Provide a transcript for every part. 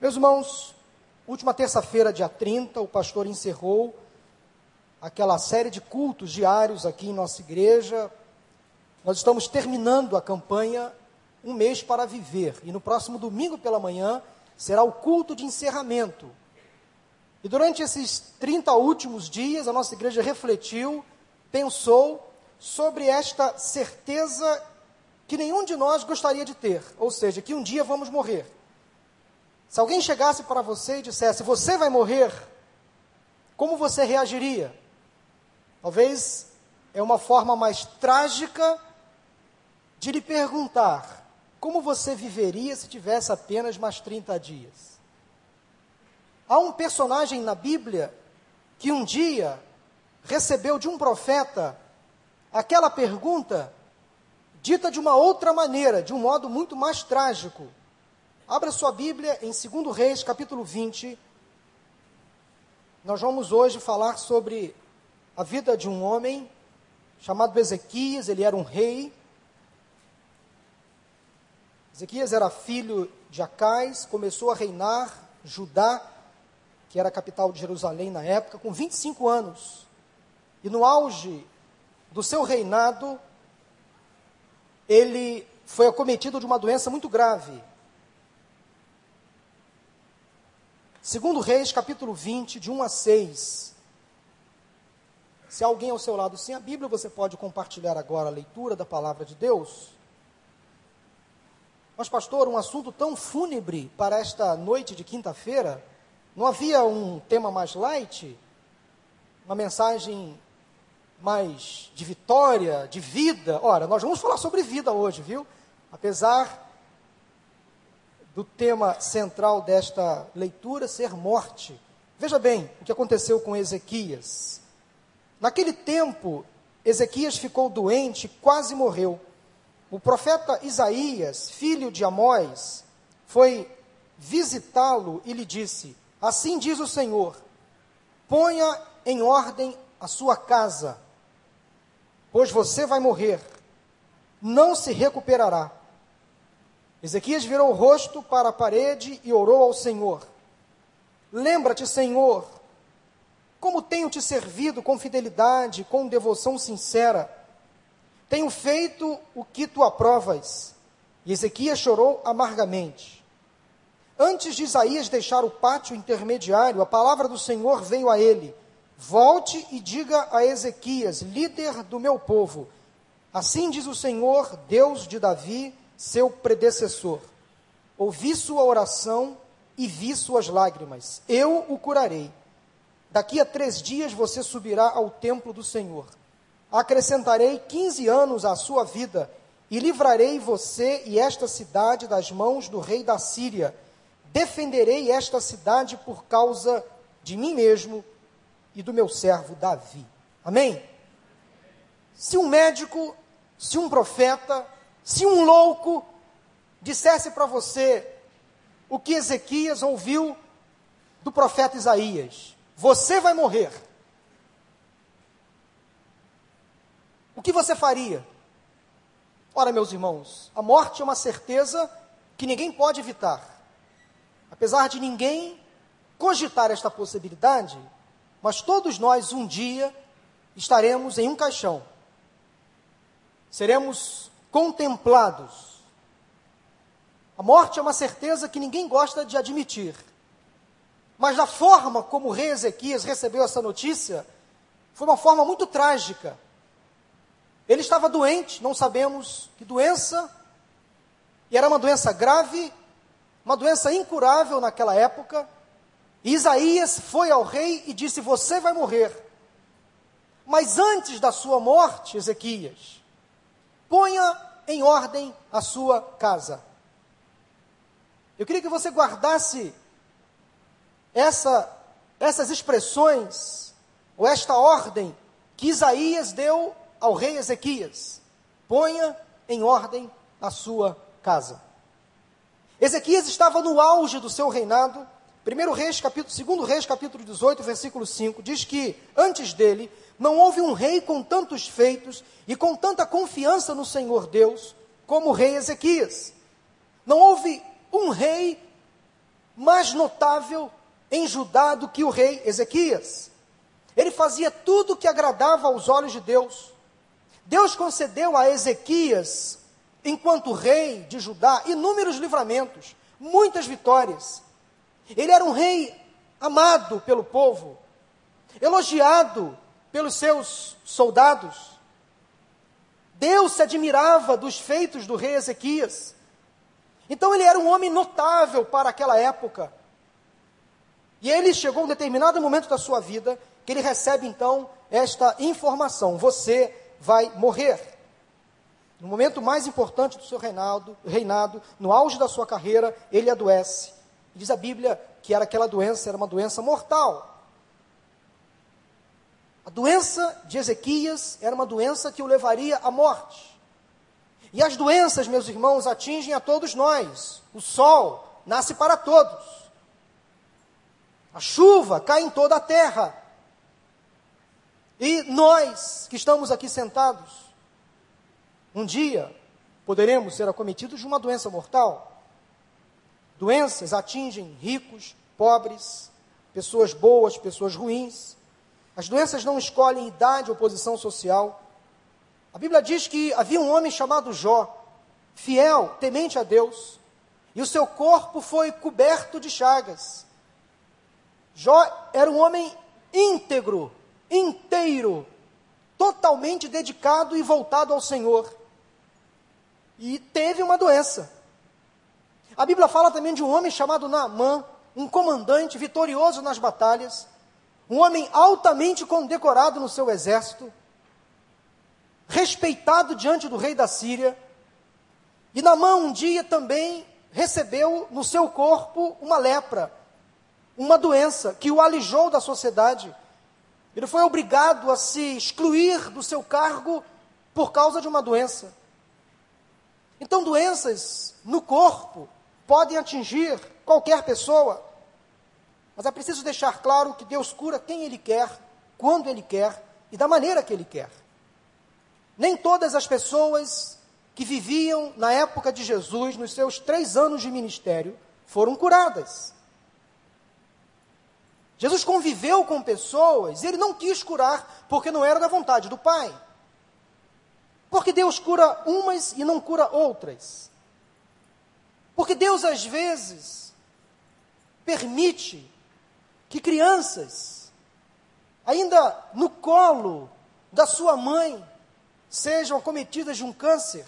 Meus irmãos, última terça-feira, dia 30, o pastor encerrou aquela série de cultos diários aqui em nossa igreja. Nós estamos terminando a campanha Um Mês para Viver. E no próximo domingo pela manhã será o culto de encerramento. E durante esses 30 últimos dias, a nossa igreja refletiu, pensou sobre esta certeza que nenhum de nós gostaria de ter, ou seja, que um dia vamos morrer. Se alguém chegasse para você e dissesse: Você vai morrer, como você reagiria? Talvez é uma forma mais trágica de lhe perguntar: Como você viveria se tivesse apenas mais 30 dias? Há um personagem na Bíblia que um dia recebeu de um profeta aquela pergunta dita de uma outra maneira, de um modo muito mais trágico. Abra sua Bíblia em 2 Reis, capítulo 20. Nós vamos hoje falar sobre a vida de um homem chamado Ezequias, ele era um rei. Ezequias era filho de Acais, começou a reinar Judá, que era a capital de Jerusalém na época, com 25 anos. E no auge do seu reinado, ele foi acometido de uma doença muito grave. Segundo Reis, capítulo 20, de 1 a 6. Se alguém ao seu lado sem a Bíblia, você pode compartilhar agora a leitura da palavra de Deus. Mas, pastor, um assunto tão fúnebre para esta noite de quinta-feira, não havia um tema mais light? Uma mensagem mais de vitória, de vida. Ora, nós vamos falar sobre vida hoje, viu? Apesar do tema central desta leitura ser morte. Veja bem o que aconteceu com Ezequias. Naquele tempo, Ezequias ficou doente quase morreu. O profeta Isaías, filho de Amós, foi visitá-lo e lhe disse: Assim diz o Senhor: ponha em ordem a sua casa pois você vai morrer, não se recuperará. Ezequias virou o rosto para a parede e orou ao Senhor: Lembra-te, Senhor, como tenho te servido com fidelidade, com devoção sincera. Tenho feito o que tu aprovas. E Ezequias chorou amargamente. Antes de Isaías deixar o pátio intermediário, a palavra do Senhor veio a ele Volte e diga a Ezequias, líder do meu povo: Assim diz o Senhor, Deus de Davi, seu predecessor: Ouvi sua oração e vi suas lágrimas. Eu o curarei. Daqui a três dias você subirá ao templo do Senhor. Acrescentarei quinze anos à sua vida e livrarei você e esta cidade das mãos do rei da Síria. Defenderei esta cidade por causa de mim mesmo e do meu servo Davi. Amém? Se um médico, se um profeta, se um louco dissesse para você o que Ezequias ouviu do profeta Isaías: Você vai morrer. O que você faria? Ora, meus irmãos, a morte é uma certeza que ninguém pode evitar. Apesar de ninguém cogitar esta possibilidade, mas todos nós um dia estaremos em um caixão. Seremos contemplados. A morte é uma certeza que ninguém gosta de admitir. Mas da forma como o rei Ezequias recebeu essa notícia, foi uma forma muito trágica. Ele estava doente, não sabemos que doença, e era uma doença grave, uma doença incurável naquela época. Isaías foi ao rei e disse: Você vai morrer. Mas antes da sua morte, Ezequias, ponha em ordem a sua casa. Eu queria que você guardasse essa, essas expressões, ou esta ordem que Isaías deu ao rei Ezequias: ponha em ordem a sua casa. Ezequias estava no auge do seu reinado, 1 Reis, capítulo, 2 Reis, capítulo 18, versículo 5, diz que antes dele não houve um rei com tantos feitos e com tanta confiança no Senhor Deus como o rei Ezequias. Não houve um rei mais notável em Judá do que o rei Ezequias. Ele fazia tudo o que agradava aos olhos de Deus. Deus concedeu a Ezequias, enquanto rei de Judá, inúmeros livramentos, muitas vitórias. Ele era um rei amado pelo povo, elogiado pelos seus soldados. Deus se admirava dos feitos do rei Ezequias. Então ele era um homem notável para aquela época. E ele chegou a um determinado momento da sua vida que ele recebe então esta informação: você vai morrer. No momento mais importante do seu reinado, reinado, no auge da sua carreira, ele adoece. Diz a Bíblia que era aquela doença, era uma doença mortal. A doença de Ezequias era uma doença que o levaria à morte. E as doenças, meus irmãos, atingem a todos nós. O sol nasce para todos. A chuva cai em toda a terra. E nós que estamos aqui sentados, um dia poderemos ser acometidos de uma doença mortal. Doenças atingem ricos, pobres, pessoas boas, pessoas ruins. As doenças não escolhem idade ou posição social. A Bíblia diz que havia um homem chamado Jó, fiel, temente a Deus, e o seu corpo foi coberto de chagas. Jó era um homem íntegro, inteiro, totalmente dedicado e voltado ao Senhor. E teve uma doença. A Bíblia fala também de um homem chamado Naamã, um comandante vitorioso nas batalhas, um homem altamente condecorado no seu exército, respeitado diante do rei da Síria. E Namã um dia também recebeu no seu corpo uma lepra, uma doença que o alijou da sociedade. Ele foi obrigado a se excluir do seu cargo por causa de uma doença. Então, doenças no corpo podem atingir qualquer pessoa, mas é preciso deixar claro que Deus cura quem Ele quer, quando Ele quer e da maneira que Ele quer. Nem todas as pessoas que viviam na época de Jesus, nos seus três anos de ministério, foram curadas. Jesus conviveu com pessoas, ele não quis curar, porque não era da vontade do Pai. Porque Deus cura umas e não cura outras. Porque Deus, às vezes, permite que crianças, ainda no colo da sua mãe, sejam acometidas de um câncer.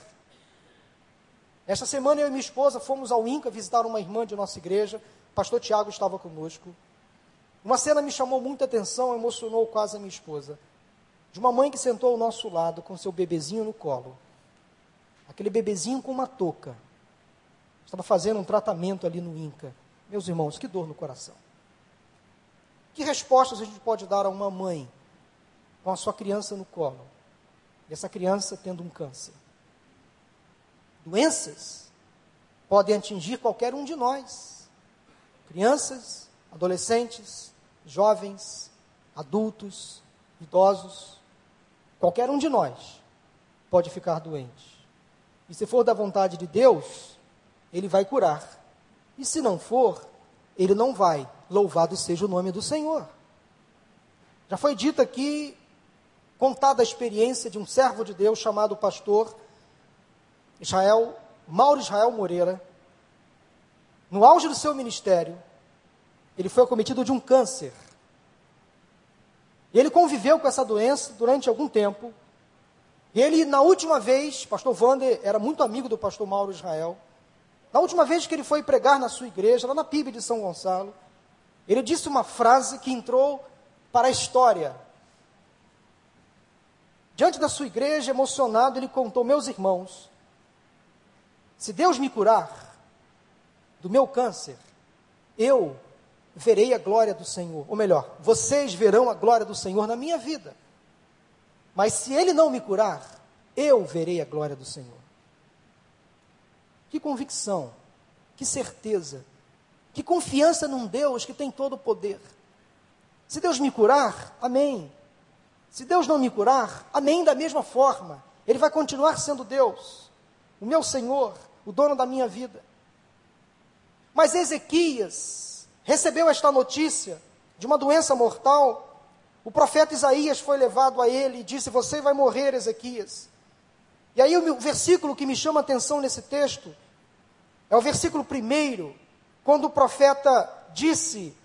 Esta semana eu e minha esposa fomos ao INCA visitar uma irmã de nossa igreja, o pastor Tiago estava conosco. Uma cena me chamou muita atenção, emocionou quase a minha esposa. De uma mãe que sentou ao nosso lado com seu bebezinho no colo. Aquele bebezinho com uma touca. Estava fazendo um tratamento ali no INCA. Meus irmãos, que dor no coração. Que respostas a gente pode dar a uma mãe com a sua criança no colo? essa criança tendo um câncer. Doenças podem atingir qualquer um de nós. Crianças, adolescentes, jovens, adultos, idosos, qualquer um de nós pode ficar doente. E se for da vontade de Deus, ele vai curar. E se não for, ele não vai. Louvado seja o nome do Senhor. Já foi dito aqui contada a experiência de um servo de Deus chamado pastor Israel, Mauro Israel Moreira. No auge do seu ministério, ele foi acometido de um câncer. E ele conviveu com essa doença durante algum tempo. E ele, na última vez, pastor Wander era muito amigo do pastor Mauro Israel. Na última vez que ele foi pregar na sua igreja, lá na PIB de São Gonçalo, ele disse uma frase que entrou para a história Diante da sua igreja, emocionado, ele contou: Meus irmãos, se Deus me curar do meu câncer, eu verei a glória do Senhor. Ou melhor, vocês verão a glória do Senhor na minha vida. Mas se Ele não me curar, eu verei a glória do Senhor. Que convicção, que certeza, que confiança num Deus que tem todo o poder. Se Deus me curar, amém. Se Deus não me curar, amém da mesma forma. Ele vai continuar sendo Deus, o meu Senhor, o dono da minha vida. Mas Ezequias recebeu esta notícia de uma doença mortal. O profeta Isaías foi levado a ele e disse: Você vai morrer, Ezequias. E aí o versículo que me chama a atenção nesse texto é o versículo primeiro, quando o profeta disse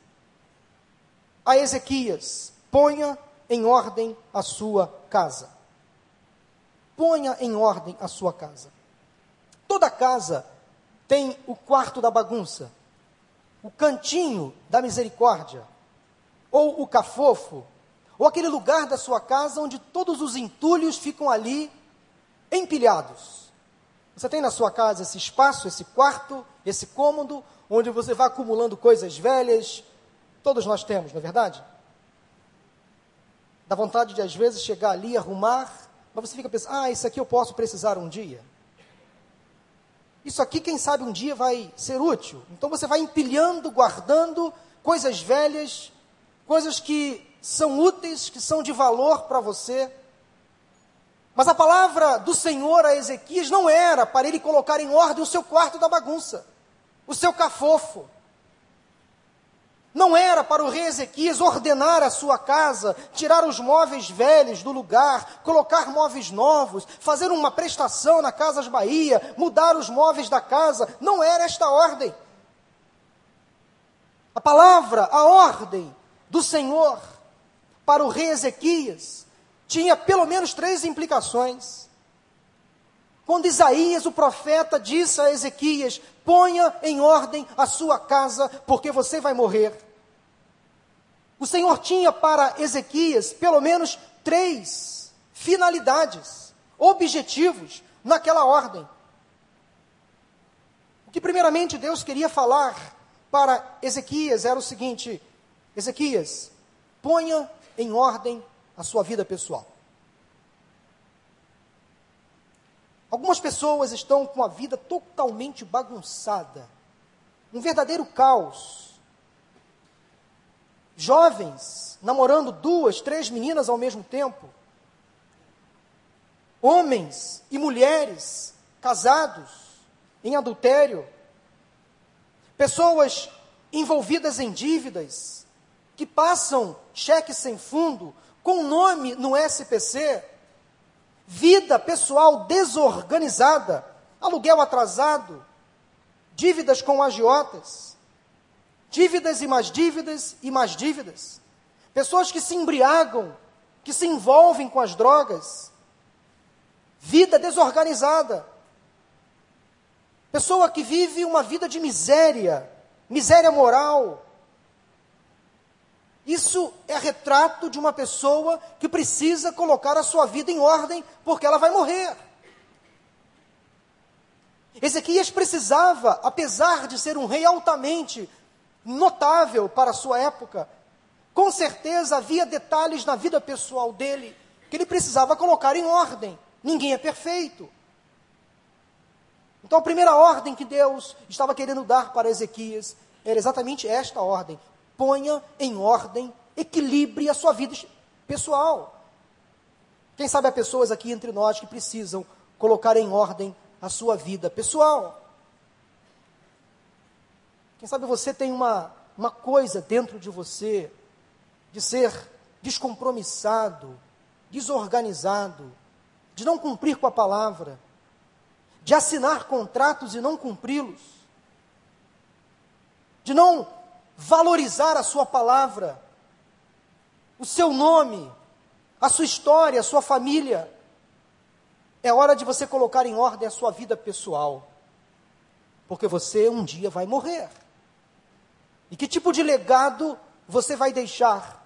a Ezequias: Ponha em ordem a sua casa. Ponha em ordem a sua casa. Toda casa tem o quarto da bagunça, o cantinho da misericórdia, ou o cafofo, ou aquele lugar da sua casa onde todos os entulhos ficam ali empilhados. Você tem na sua casa esse espaço, esse quarto, esse cômodo, onde você vai acumulando coisas velhas. Todos nós temos, não é verdade? Dá vontade de, às vezes, chegar ali, arrumar, mas você fica pensando, ah, isso aqui eu posso precisar um dia. Isso aqui, quem sabe, um dia vai ser útil. Então você vai empilhando, guardando coisas velhas, coisas que são úteis, que são de valor para você. Mas a palavra do Senhor a Ezequias não era para ele colocar em ordem o seu quarto da bagunça, o seu cafofo. Não era para o rei Ezequias ordenar a sua casa, tirar os móveis velhos do lugar, colocar móveis novos, fazer uma prestação na Casas Bahia, mudar os móveis da casa. Não era esta ordem. A palavra, a ordem do Senhor para o rei Ezequias tinha pelo menos três implicações. Quando Isaías, o profeta, disse a Ezequias: ponha em ordem a sua casa, porque você vai morrer. O Senhor tinha para Ezequias pelo menos três finalidades, objetivos naquela ordem. O que, primeiramente, Deus queria falar para Ezequias era o seguinte: Ezequias, ponha em ordem a sua vida pessoal. Algumas pessoas estão com a vida totalmente bagunçada, um verdadeiro caos. Jovens namorando duas, três meninas ao mesmo tempo. Homens e mulheres casados em adultério. Pessoas envolvidas em dívidas que passam cheque sem fundo com nome no SPC, vida pessoal desorganizada, aluguel atrasado, dívidas com agiotas, dívidas e mais dívidas e mais dívidas, pessoas que se embriagam, que se envolvem com as drogas, vida desorganizada, pessoa que vive uma vida de miséria, miséria moral, isso é retrato de uma pessoa que precisa colocar a sua vida em ordem, porque ela vai morrer. Ezequias precisava, apesar de ser um rei altamente notável para a sua época, com certeza havia detalhes na vida pessoal dele que ele precisava colocar em ordem. Ninguém é perfeito. Então a primeira ordem que Deus estava querendo dar para Ezequias era exatamente esta ordem: ponha em ordem, equilibre a sua vida pessoal. Quem sabe há pessoas aqui entre nós que precisam colocar em ordem a sua vida pessoal. Quem sabe você tem uma, uma coisa dentro de você de ser descompromissado, desorganizado, de não cumprir com a palavra, de assinar contratos e não cumpri-los, de não valorizar a sua palavra, o seu nome, a sua história, a sua família. É hora de você colocar em ordem a sua vida pessoal, porque você um dia vai morrer. E que tipo de legado você vai deixar?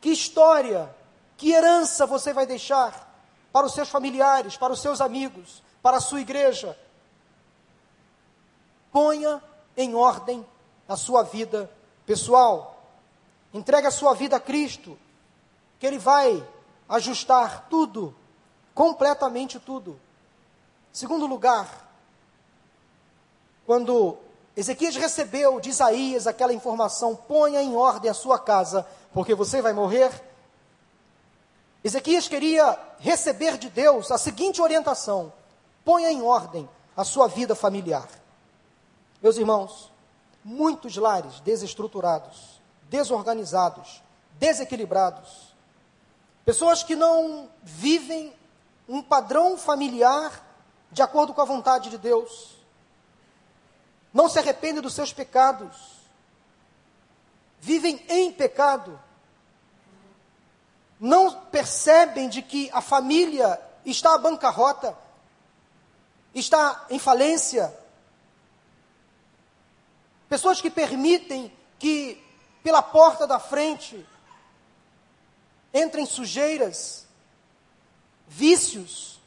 Que história, que herança você vai deixar para os seus familiares, para os seus amigos, para a sua igreja? Ponha em ordem a sua vida pessoal. Entregue a sua vida a Cristo, que Ele vai ajustar tudo, completamente tudo. Segundo lugar, quando Ezequias recebeu de Isaías aquela informação: ponha em ordem a sua casa, porque você vai morrer. Ezequias queria receber de Deus a seguinte orientação: ponha em ordem a sua vida familiar. Meus irmãos, muitos lares desestruturados, desorganizados, desequilibrados. Pessoas que não vivem um padrão familiar de acordo com a vontade de Deus. Não se arrependem dos seus pecados. Vivem em pecado. Não percebem de que a família está à bancarrota, está em falência. Pessoas que permitem que pela porta da frente entrem sujeiras, vícios.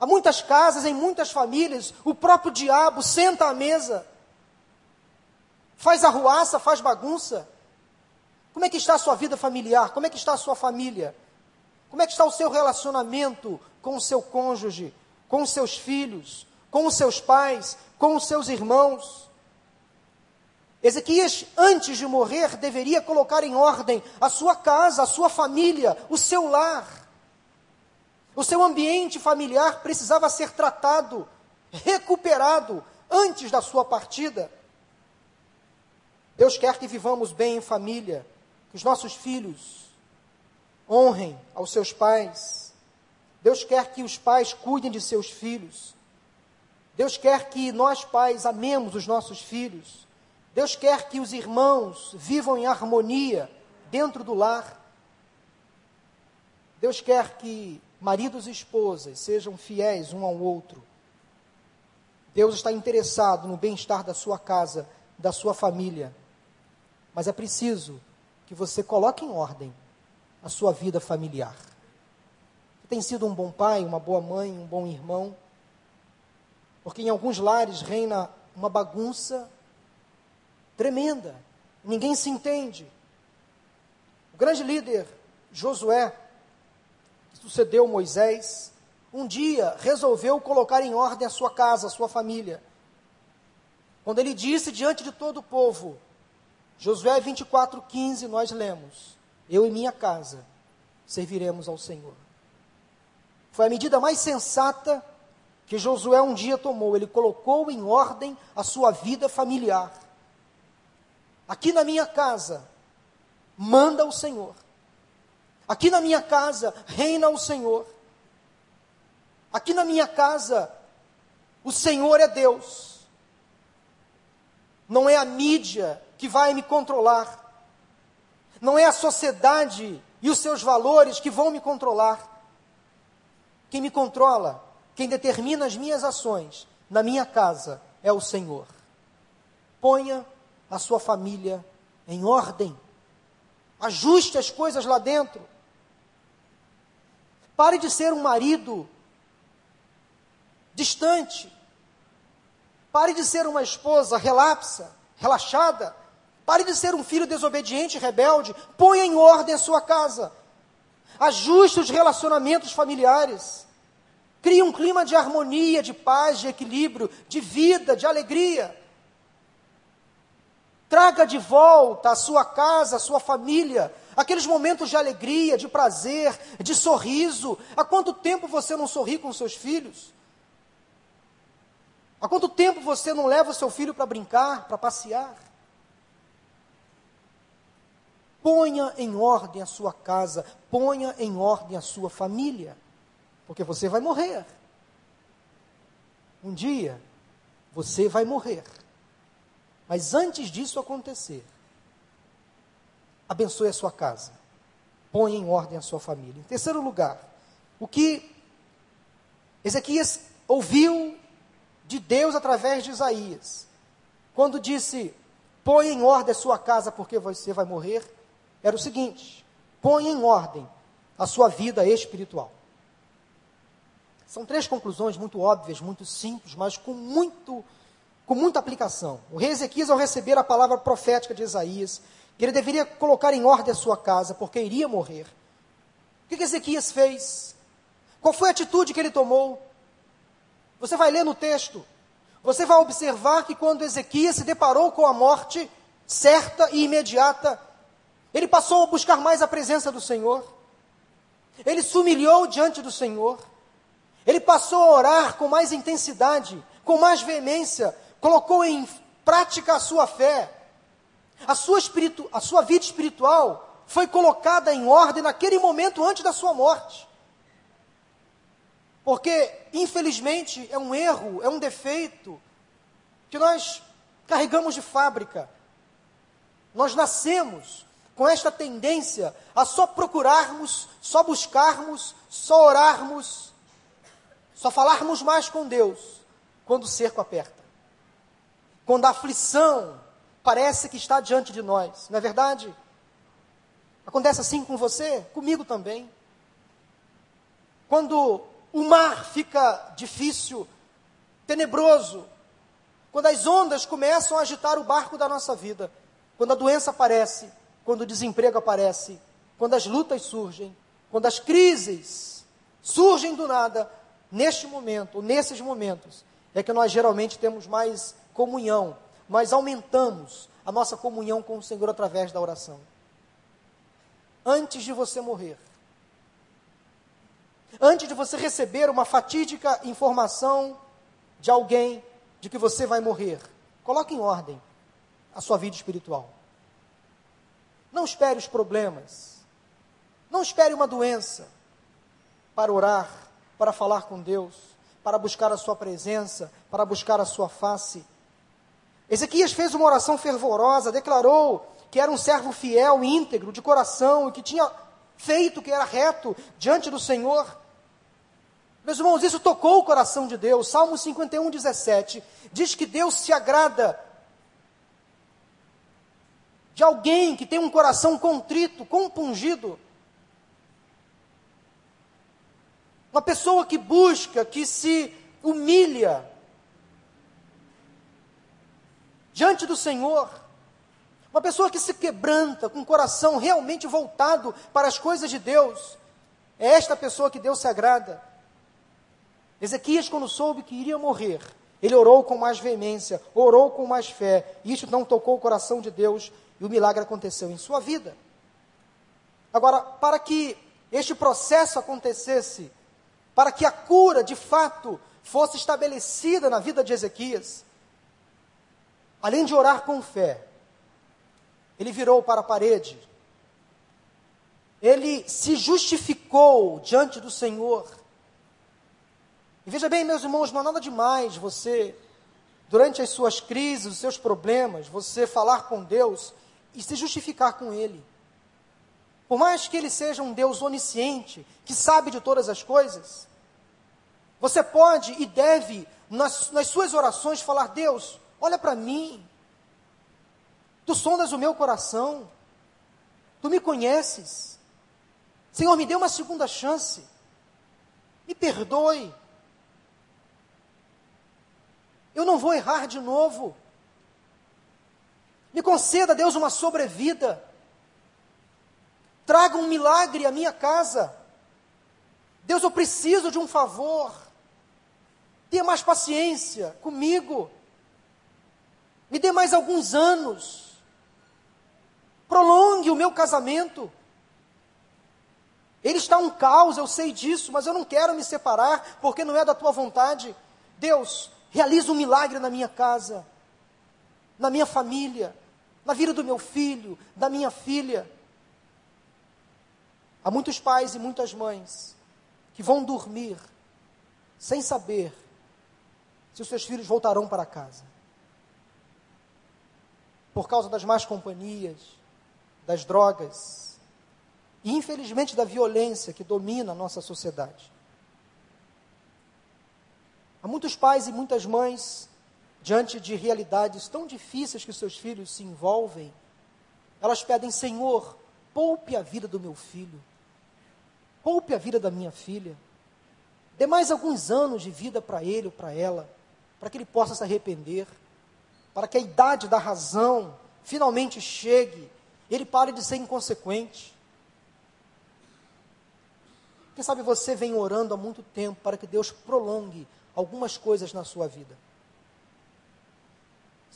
Há muitas casas, em muitas famílias, o próprio diabo senta à mesa, faz arruaça, faz bagunça. Como é que está a sua vida familiar? Como é que está a sua família? Como é que está o seu relacionamento com o seu cônjuge, com os seus filhos, com os seus pais, com os seus irmãos? Ezequias, antes de morrer, deveria colocar em ordem a sua casa, a sua família, o seu lar. O seu ambiente familiar precisava ser tratado, recuperado antes da sua partida. Deus quer que vivamos bem em família, que os nossos filhos honrem aos seus pais. Deus quer que os pais cuidem de seus filhos. Deus quer que nós, pais, amemos os nossos filhos. Deus quer que os irmãos vivam em harmonia dentro do lar. Deus quer que maridos e esposas sejam fiéis um ao outro. Deus está interessado no bem-estar da sua casa, da sua família. Mas é preciso que você coloque em ordem a sua vida familiar. Você tem sido um bom pai, uma boa mãe, um bom irmão? Porque em alguns lares reina uma bagunça tremenda. Ninguém se entende. O grande líder Josué, que sucedeu Moisés, um dia resolveu colocar em ordem a sua casa, a sua família. Quando ele disse diante de todo o povo, Josué 24:15, nós lemos: Eu e minha casa serviremos ao Senhor. Foi a medida mais sensata que Josué um dia tomou. Ele colocou em ordem a sua vida familiar. Aqui na minha casa, manda o Senhor. Aqui na minha casa, reina o Senhor. Aqui na minha casa, o Senhor é Deus. Não é a mídia que vai me controlar. Não é a sociedade e os seus valores que vão me controlar. Quem me controla, quem determina as minhas ações na minha casa é o Senhor. Ponha a sua família em ordem. Ajuste as coisas lá dentro. Pare de ser um marido distante. Pare de ser uma esposa relapsa, relaxada. Pare de ser um filho desobediente, rebelde. Ponha em ordem a sua casa. Ajuste os relacionamentos familiares. Crie um clima de harmonia, de paz, de equilíbrio, de vida, de alegria. Traga de volta a sua casa, a sua família, aqueles momentos de alegria, de prazer, de sorriso. Há quanto tempo você não sorri com seus filhos? Há quanto tempo você não leva o seu filho para brincar, para passear? Ponha em ordem a sua casa, ponha em ordem a sua família, porque você vai morrer. Um dia, você vai morrer. Mas antes disso acontecer, abençoe a sua casa. Ponha em ordem a sua família. Em terceiro lugar, o que Ezequias ouviu de Deus através de Isaías, quando disse: Põe em ordem a sua casa porque você vai morrer, era o seguinte: põe em ordem a sua vida espiritual. São três conclusões muito óbvias, muito simples, mas com muito com muita aplicação. O rei Ezequias, ao receber a palavra profética de Isaías, que ele deveria colocar em ordem a sua casa, porque iria morrer. O que, que Ezequias fez? Qual foi a atitude que ele tomou? Você vai ler no texto. Você vai observar que quando Ezequias se deparou com a morte certa e imediata, ele passou a buscar mais a presença do Senhor. Ele se humilhou diante do Senhor. Ele passou a orar com mais intensidade, com mais veemência, colocou em prática a sua fé, a sua, espiritu, a sua vida espiritual foi colocada em ordem naquele momento antes da sua morte. Porque, infelizmente, é um erro, é um defeito que nós carregamos de fábrica. Nós nascemos com esta tendência a só procurarmos, só buscarmos, só orarmos, só falarmos mais com Deus quando o cerco aperta. Quando a aflição parece que está diante de nós, não é verdade? Acontece assim com você? Comigo também. Quando o mar fica difícil, tenebroso, quando as ondas começam a agitar o barco da nossa vida, quando a doença aparece, quando o desemprego aparece, quando as lutas surgem, quando as crises surgem do nada, neste momento, nesses momentos, é que nós geralmente temos mais comunhão, nós aumentamos a nossa comunhão com o Senhor através da oração. Antes de você morrer, antes de você receber uma fatídica informação de alguém de que você vai morrer, coloque em ordem a sua vida espiritual. Não espere os problemas. Não espere uma doença para orar, para falar com Deus, para buscar a sua presença, para buscar a sua face. Ezequias fez uma oração fervorosa, declarou que era um servo fiel, íntegro, de coração e que tinha feito o que era reto diante do Senhor. Meus irmãos, isso tocou o coração de Deus. Salmo 51, 17 diz que Deus se agrada de alguém que tem um coração contrito, compungido. Uma pessoa que busca, que se humilha diante do Senhor. Uma pessoa que se quebranta com o coração realmente voltado para as coisas de Deus. É esta pessoa que Deus se agrada. Ezequias, quando soube que iria morrer, ele orou com mais veemência, orou com mais fé. E isso não tocou o coração de Deus e o milagre aconteceu em sua vida. Agora, para que este processo acontecesse, para que a cura de fato fosse estabelecida na vida de Ezequias, além de orar com fé, ele virou para a parede, ele se justificou diante do Senhor. E veja bem, meus irmãos, não há nada demais você, durante as suas crises, os seus problemas, você falar com Deus e se justificar com Ele. Por mais que Ele seja um Deus onisciente, que sabe de todas as coisas, você pode e deve, nas, nas suas orações, falar: Deus, olha para mim, tu sondas o meu coração, tu me conheces, Senhor, me dê uma segunda chance, me perdoe, eu não vou errar de novo. Me conceda, Deus, uma sobrevida. Traga um milagre à minha casa. Deus, eu preciso de um favor. Tenha mais paciência comigo. Me dê mais alguns anos. Prolongue o meu casamento. Ele está um caos, eu sei disso, mas eu não quero me separar porque não é da tua vontade. Deus, realiza um milagre na minha casa, na minha família, na vida do meu filho, da minha filha. Há muitos pais e muitas mães que vão dormir sem saber se os seus filhos voltarão para casa. Por causa das más companhias, das drogas e, infelizmente, da violência que domina a nossa sociedade. Há muitos pais e muitas mães, diante de realidades tão difíceis que seus filhos se envolvem, elas pedem: Senhor, poupe a vida do meu filho, poupe a vida da minha filha, dê mais alguns anos de vida para ele ou para ela, para que ele possa se arrepender, para que a idade da razão finalmente chegue, ele pare de ser inconsequente. Quem sabe você vem orando há muito tempo para que Deus prolongue algumas coisas na sua vida.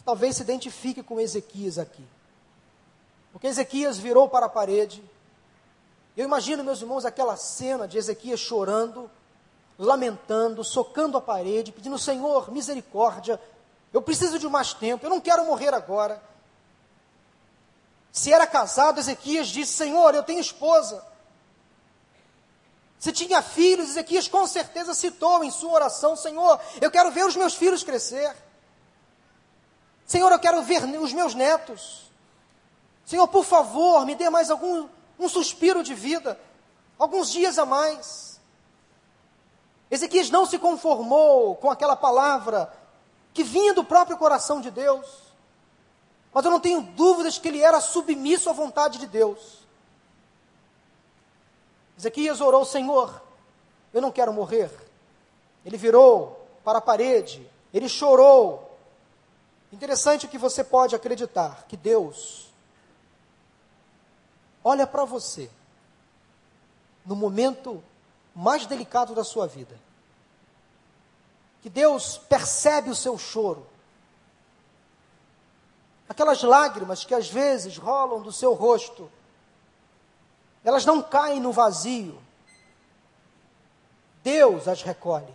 Talvez se identifique com Ezequias aqui. Porque Ezequias virou para a parede. Eu imagino, meus irmãos, aquela cena de Ezequias chorando, lamentando, socando a parede, pedindo: Senhor, misericórdia, Eu preciso de mais tempo, eu não quero morrer agora. Se era casado, Ezequias disse: Senhor, eu tenho esposa. Se tinha filhos, Ezequias com certeza citou em sua oração: Senhor, eu quero ver os meus filhos crescer. Senhor, eu quero ver os meus netos. Senhor, por favor, me dê mais algum um suspiro de vida, alguns dias a mais. Ezequias não se conformou com aquela palavra que vinha do próprio coração de Deus. Mas eu não tenho dúvidas que ele era submisso à vontade de Deus. Ezequias orou, Senhor, eu não quero morrer. Ele virou para a parede, ele chorou. Interessante que você pode acreditar que Deus olha para você no momento mais delicado da sua vida. Que Deus percebe o seu choro. Aquelas lágrimas que às vezes rolam do seu rosto elas não caem no vazio. Deus as recolhe.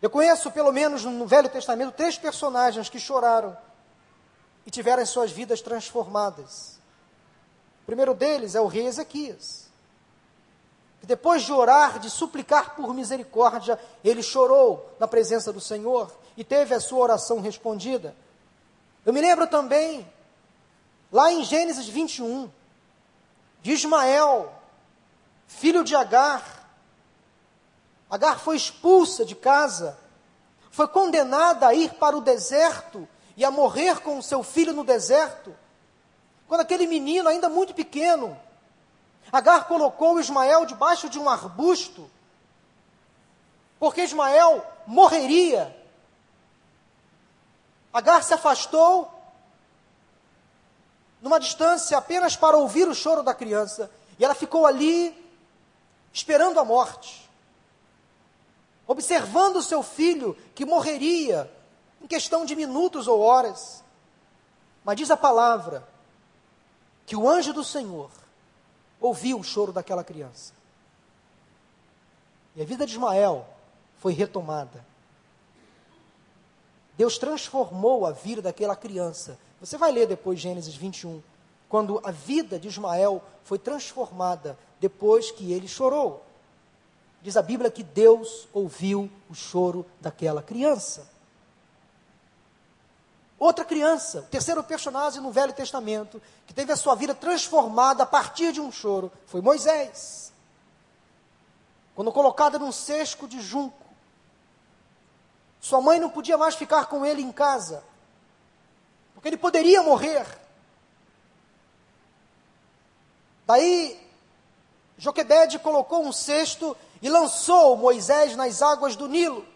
Eu conheço, pelo menos no Velho Testamento, três personagens que choraram tiveram suas vidas transformadas. O primeiro deles é o rei Ezequias, que depois de orar, de suplicar por misericórdia, ele chorou na presença do Senhor e teve a sua oração respondida. Eu me lembro também, lá em Gênesis 21, de Ismael, filho de Agar. Agar foi expulsa de casa, foi condenada a ir para o deserto e a morrer com o seu filho no deserto. Quando aquele menino, ainda muito pequeno, Agar colocou Ismael debaixo de um arbusto, porque Ismael morreria. Agar se afastou numa distância apenas para ouvir o choro da criança. E ela ficou ali, esperando a morte, observando seu filho que morreria em questão de minutos ou horas. Mas diz a palavra que o anjo do Senhor ouviu o choro daquela criança. E a vida de Ismael foi retomada. Deus transformou a vida daquela criança você vai ler depois Gênesis 21, quando a vida de Ismael foi transformada depois que ele chorou. Diz a Bíblia que Deus ouviu o choro daquela criança. Outra criança, o terceiro personagem no Velho Testamento, que teve a sua vida transformada a partir de um choro, foi Moisés. Quando colocada num cesto de junco, sua mãe não podia mais ficar com ele em casa porque ele poderia morrer. Daí, Joquebede colocou um cesto e lançou Moisés nas águas do Nilo.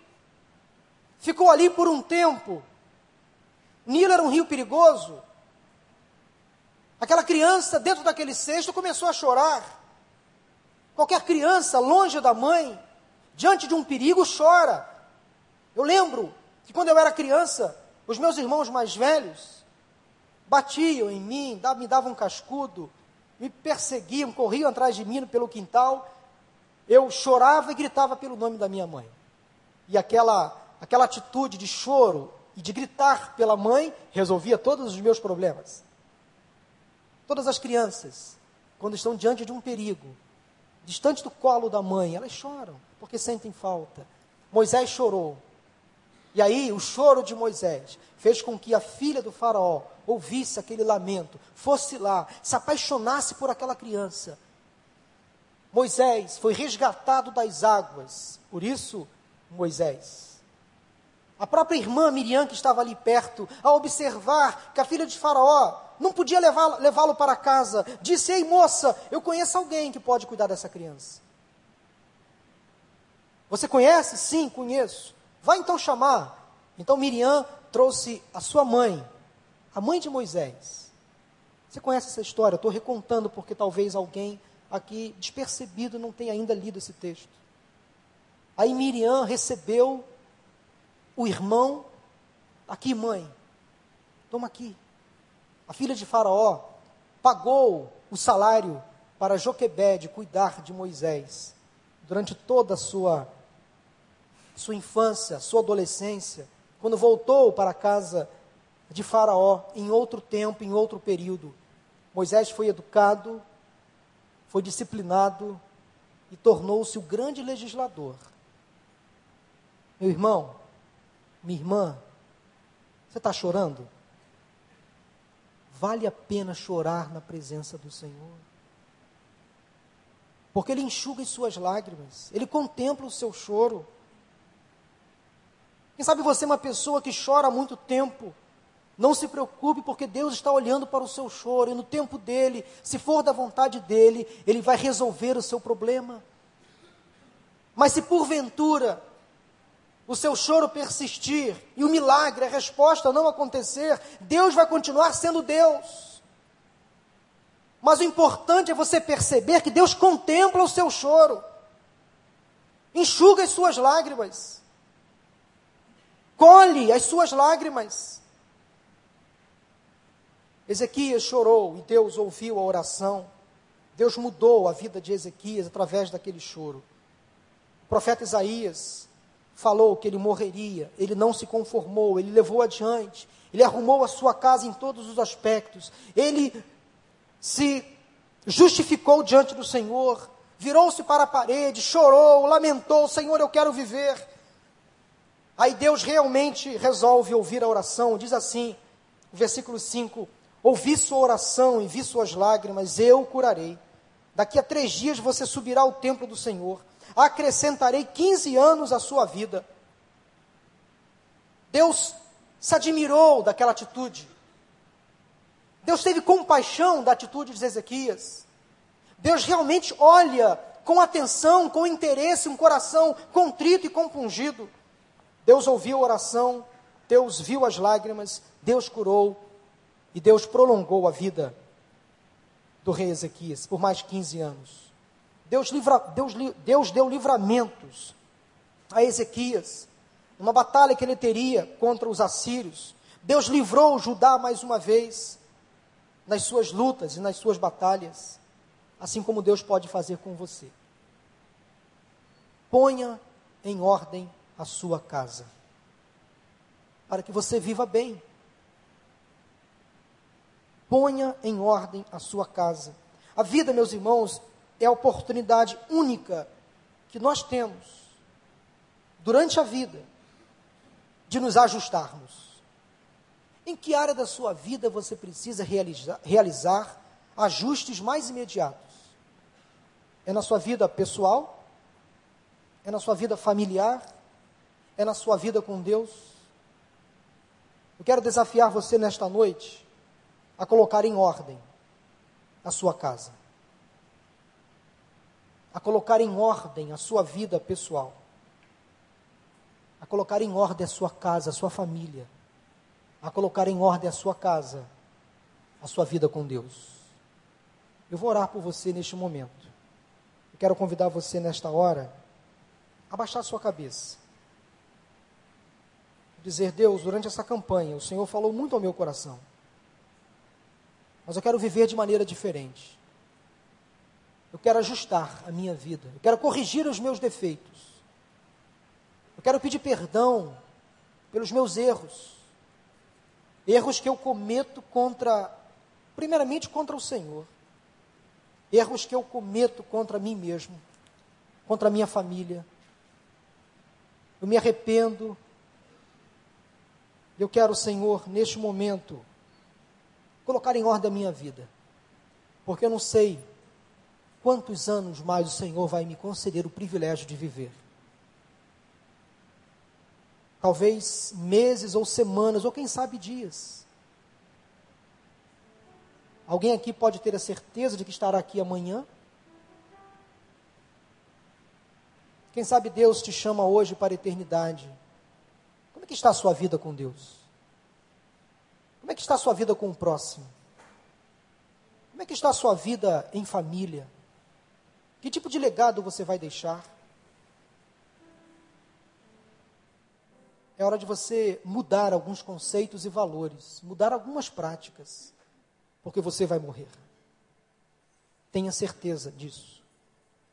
Ficou ali por um tempo. Nilo era um rio perigoso. Aquela criança dentro daquele cesto começou a chorar. Qualquer criança longe da mãe, diante de um perigo, chora. Eu lembro que quando eu era criança, os meus irmãos mais velhos batiam em mim, me davam um cascudo, me perseguiam, corriam atrás de mim pelo quintal. Eu chorava e gritava pelo nome da minha mãe. E aquela, aquela atitude de choro e de gritar pela mãe resolvia todos os meus problemas. Todas as crianças, quando estão diante de um perigo, distante do colo da mãe, elas choram porque sentem falta. Moisés chorou e aí o choro de Moisés fez com que a filha do faraó ouvisse aquele lamento, fosse lá, se apaixonasse por aquela criança. Moisés foi resgatado das águas, por isso Moisés. A própria irmã Miriam, que estava ali perto, ao observar que a filha de Faraó não podia levá-lo levá para casa, disse: Ei moça, eu conheço alguém que pode cuidar dessa criança. Você conhece? Sim, conheço. Vai então chamar. Então Miriam trouxe a sua mãe, a mãe de Moisés. Você conhece essa história? Estou recontando porque talvez alguém aqui despercebido não tenha ainda lido esse texto. Aí Miriam recebeu o irmão, aqui mãe, toma aqui. A filha de Faraó pagou o salário para Joquebede cuidar de Moisés durante toda a sua sua infância, sua adolescência, quando voltou para a casa de Faraó, em outro tempo, em outro período. Moisés foi educado, foi disciplinado e tornou-se o grande legislador. Meu irmão, minha irmã, você está chorando? Vale a pena chorar na presença do Senhor. Porque Ele enxuga as suas lágrimas, Ele contempla o seu choro. Quem sabe você é uma pessoa que chora há muito tempo. Não se preocupe, porque Deus está olhando para o seu choro, e no tempo dele, se for da vontade dele, ele vai resolver o seu problema. Mas se porventura o seu choro persistir e o milagre, a resposta não acontecer, Deus vai continuar sendo Deus. Mas o importante é você perceber que Deus contempla o seu choro, enxuga as suas lágrimas colhe as suas lágrimas. Ezequias chorou e Deus ouviu a oração. Deus mudou a vida de Ezequias através daquele choro. O profeta Isaías falou que ele morreria, ele não se conformou, ele levou adiante, ele arrumou a sua casa em todos os aspectos, ele se justificou diante do Senhor, virou-se para a parede, chorou, lamentou: Senhor, eu quero viver. Aí Deus realmente resolve ouvir a oração, diz assim, versículo 5: Ouvi sua oração e vi suas lágrimas, eu curarei. Daqui a três dias você subirá ao templo do Senhor, acrescentarei 15 anos à sua vida. Deus se admirou daquela atitude. Deus teve compaixão da atitude de Ezequias. Deus realmente olha com atenção, com interesse, um coração contrito e compungido. Deus ouviu a oração, Deus viu as lágrimas, Deus curou e Deus prolongou a vida do rei Ezequias por mais 15 anos. Deus, livra, Deus, Deus deu livramentos a Ezequias, numa batalha que ele teria contra os assírios. Deus livrou Judá mais uma vez nas suas lutas e nas suas batalhas, assim como Deus pode fazer com você. Ponha em ordem a sua casa, para que você viva bem. Ponha em ordem a sua casa. A vida, meus irmãos, é a oportunidade única que nós temos durante a vida de nos ajustarmos. Em que área da sua vida você precisa realizar, realizar ajustes mais imediatos? É na sua vida pessoal? É na sua vida familiar? é na sua vida com Deus? Eu quero desafiar você nesta noite a colocar em ordem a sua casa, a colocar em ordem a sua vida pessoal, a colocar em ordem a sua casa, a sua família, a colocar em ordem a sua casa, a sua vida com Deus. Eu vou orar por você neste momento. Eu quero convidar você nesta hora a baixar sua cabeça dizer: Deus, durante essa campanha, o Senhor falou muito ao meu coração. Mas eu quero viver de maneira diferente. Eu quero ajustar a minha vida. Eu quero corrigir os meus defeitos. Eu quero pedir perdão pelos meus erros. Erros que eu cometo contra, primeiramente contra o Senhor. Erros que eu cometo contra mim mesmo, contra a minha família. Eu me arrependo eu quero, Senhor, neste momento, colocar em ordem a minha vida, porque eu não sei quantos anos mais o Senhor vai me conceder o privilégio de viver. Talvez meses ou semanas, ou quem sabe dias. Alguém aqui pode ter a certeza de que estará aqui amanhã? Quem sabe Deus te chama hoje para a eternidade como é que está a sua vida com Deus? Como é que está a sua vida com o próximo? Como é que está a sua vida em família? Que tipo de legado você vai deixar? É hora de você mudar alguns conceitos e valores, mudar algumas práticas, porque você vai morrer. Tenha certeza disso.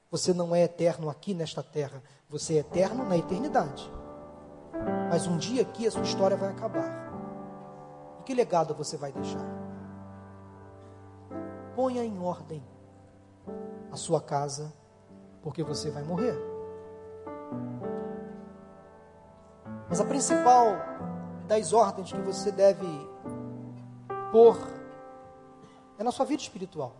Você não é eterno aqui nesta terra, você é eterno na eternidade. Mas um dia aqui a sua história vai acabar. E que legado você vai deixar? Ponha em ordem a sua casa, porque você vai morrer. Mas a principal das ordens que você deve pôr é na sua vida espiritual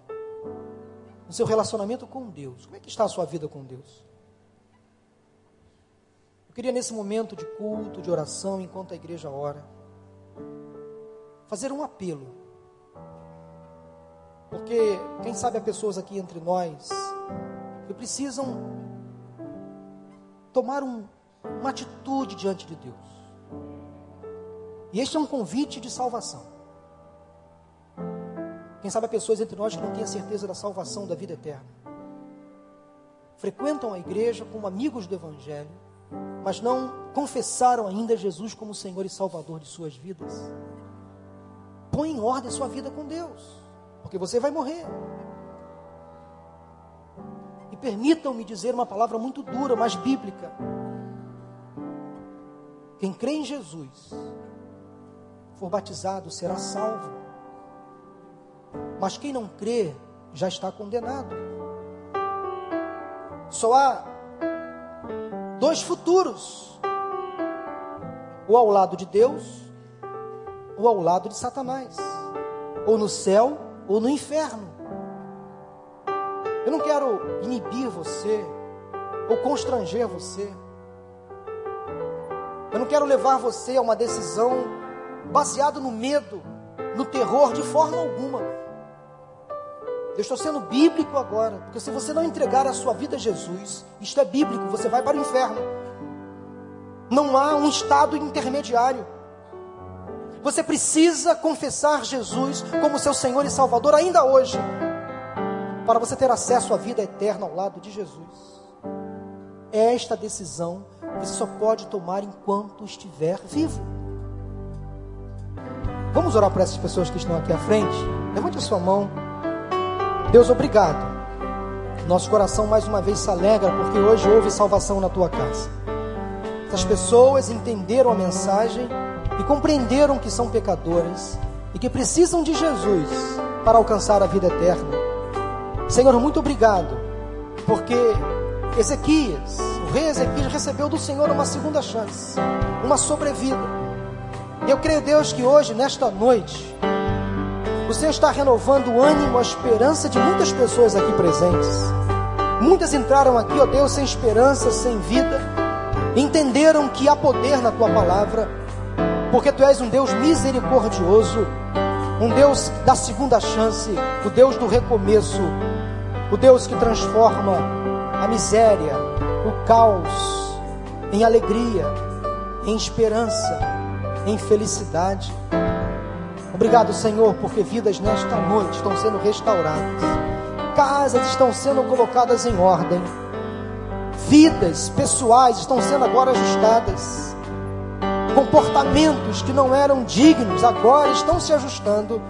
no seu relacionamento com Deus. Como é que está a sua vida com Deus? Eu queria nesse momento de culto, de oração, enquanto a igreja ora, fazer um apelo. Porque quem sabe há pessoas aqui entre nós que precisam tomar um, uma atitude diante de Deus. E este é um convite de salvação. Quem sabe há pessoas entre nós que não têm a certeza da salvação da vida eterna. Frequentam a igreja como amigos do Evangelho, mas não confessaram ainda Jesus como Senhor e Salvador de suas vidas. Põe em ordem sua vida com Deus, porque você vai morrer. E permitam-me dizer uma palavra muito dura, mas bíblica. Quem crê em Jesus, for batizado, será salvo. Mas quem não crê já está condenado. Só há dois futuros: ou ao lado de Deus, ou ao lado de Satanás, ou no céu, ou no inferno. Eu não quero inibir você, ou constranger você. Eu não quero levar você a uma decisão baseada no medo, no terror, de forma alguma. Eu estou sendo bíblico agora, porque se você não entregar a sua vida a Jesus, isto é bíblico, você vai para o inferno. Não há um estado intermediário. Você precisa confessar Jesus como seu Senhor e Salvador ainda hoje, para você ter acesso à vida eterna ao lado de Jesus. É esta decisão você só pode tomar enquanto estiver vivo. Vamos orar para essas pessoas que estão aqui à frente? Levante a sua mão. Deus, obrigado. Nosso coração mais uma vez se alegra porque hoje houve salvação na tua casa. Essas pessoas entenderam a mensagem e compreenderam que são pecadores e que precisam de Jesus para alcançar a vida eterna. Senhor, muito obrigado, porque Ezequias, o rei Ezequias, recebeu do Senhor uma segunda chance, uma sobrevida. E eu creio, Deus, que hoje, nesta noite, o Senhor está renovando o ânimo, a esperança de muitas pessoas aqui presentes. Muitas entraram aqui, ó Deus, sem esperança, sem vida, entenderam que há poder na tua palavra, porque tu és um Deus misericordioso, um Deus da segunda chance, o Deus do recomeço, o Deus que transforma a miséria, o caos em alegria, em esperança, em felicidade. Obrigado, Senhor, porque vidas nesta noite estão sendo restauradas, casas estão sendo colocadas em ordem, vidas pessoais estão sendo agora ajustadas, comportamentos que não eram dignos agora estão se ajustando,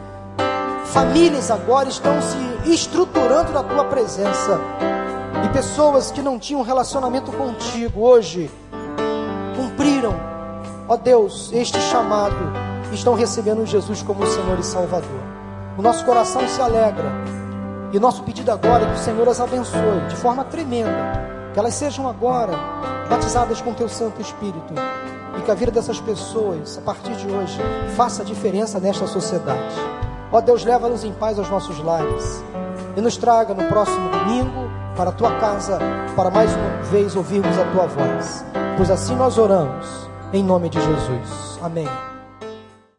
famílias agora estão se estruturando na tua presença, e pessoas que não tinham relacionamento contigo hoje cumpriram, ó Deus, este chamado estão recebendo Jesus como Senhor e Salvador. O nosso coração se alegra. E nosso pedido agora é que o Senhor as abençoe de forma tremenda. Que elas sejam agora batizadas com teu Santo Espírito. E que a vida dessas pessoas, a partir de hoje, faça diferença nesta sociedade. Ó Deus, leva-nos em paz aos nossos lares. E nos traga no próximo domingo para a tua casa, para mais uma vez ouvirmos a tua voz. Pois assim nós oramos, em nome de Jesus. Amém.